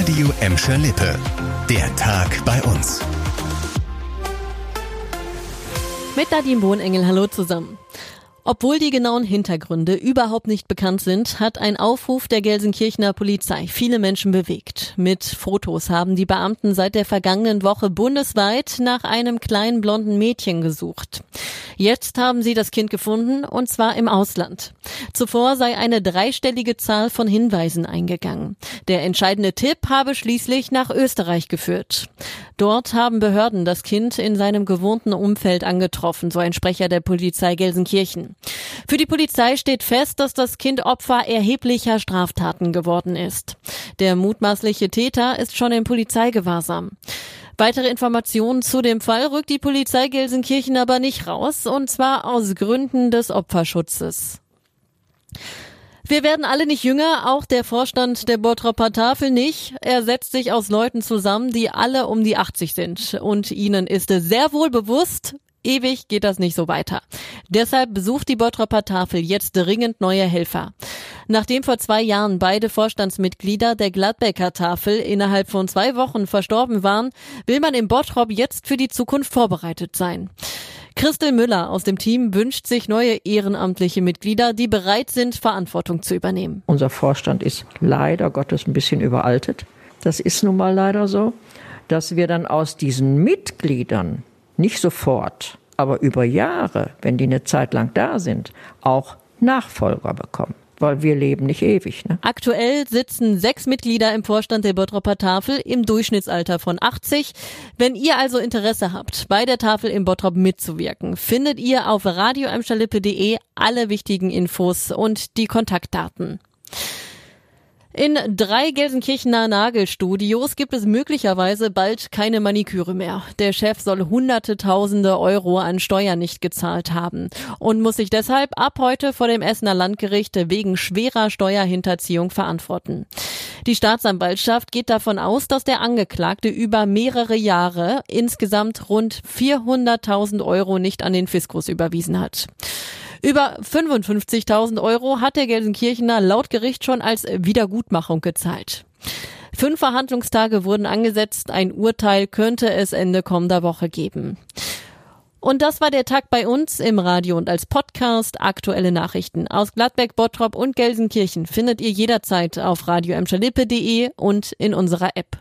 Radio Emscher Lippe. Der Tag bei uns. Mit Nadine Bohnengel, hallo zusammen. Obwohl die genauen Hintergründe überhaupt nicht bekannt sind, hat ein Aufruf der Gelsenkirchener Polizei viele Menschen bewegt. Mit Fotos haben die Beamten seit der vergangenen Woche bundesweit nach einem kleinen blonden Mädchen gesucht. Jetzt haben sie das Kind gefunden, und zwar im Ausland. Zuvor sei eine dreistellige Zahl von Hinweisen eingegangen. Der entscheidende Tipp habe schließlich nach Österreich geführt. Dort haben Behörden das Kind in seinem gewohnten Umfeld angetroffen, so ein Sprecher der Polizei Gelsenkirchen. Für die Polizei steht fest, dass das Kind Opfer erheblicher Straftaten geworden ist. Der mutmaßliche Täter ist schon in Polizeigewahrsam. Weitere Informationen zu dem Fall rückt die Polizei Gelsenkirchen aber nicht raus, und zwar aus Gründen des Opferschutzes. Wir werden alle nicht jünger, auch der Vorstand der Bottropper Tafel nicht. Er setzt sich aus Leuten zusammen, die alle um die 80 sind. Und ihnen ist sehr wohl bewusst, ewig geht das nicht so weiter. Deshalb besucht die Bottropper Tafel jetzt dringend neue Helfer. Nachdem vor zwei Jahren beide Vorstandsmitglieder der Gladbecker Tafel innerhalb von zwei Wochen verstorben waren, will man im Bottrop jetzt für die Zukunft vorbereitet sein. Christel Müller aus dem Team wünscht sich neue ehrenamtliche Mitglieder, die bereit sind, Verantwortung zu übernehmen. Unser Vorstand ist leider Gottes ein bisschen überaltet. Das ist nun mal leider so, dass wir dann aus diesen Mitgliedern nicht sofort, aber über Jahre, wenn die eine Zeit lang da sind, auch Nachfolger bekommen weil wir leben nicht ewig. Ne? Aktuell sitzen sechs Mitglieder im Vorstand der Bottropper Tafel im Durchschnittsalter von 80. Wenn ihr also Interesse habt, bei der Tafel im Bottrop mitzuwirken, findet ihr auf radioemsterlippe.de alle wichtigen Infos und die Kontaktdaten. In drei Gelsenkirchener Nagelstudios gibt es möglicherweise bald keine Maniküre mehr. Der Chef soll hunderte tausende Euro an Steuern nicht gezahlt haben und muss sich deshalb ab heute vor dem Essener Landgericht wegen schwerer Steuerhinterziehung verantworten. Die Staatsanwaltschaft geht davon aus, dass der Angeklagte über mehrere Jahre insgesamt rund 400.000 Euro nicht an den Fiskus überwiesen hat. Über 55.000 Euro hat der Gelsenkirchener laut Gericht schon als Wiedergutmachung gezahlt. Fünf Verhandlungstage wurden angesetzt. Ein Urteil könnte es Ende kommender Woche geben. Und das war der Tag bei uns im Radio und als Podcast. Aktuelle Nachrichten aus Gladbeck, Bottrop und Gelsenkirchen findet ihr jederzeit auf radio und in unserer App.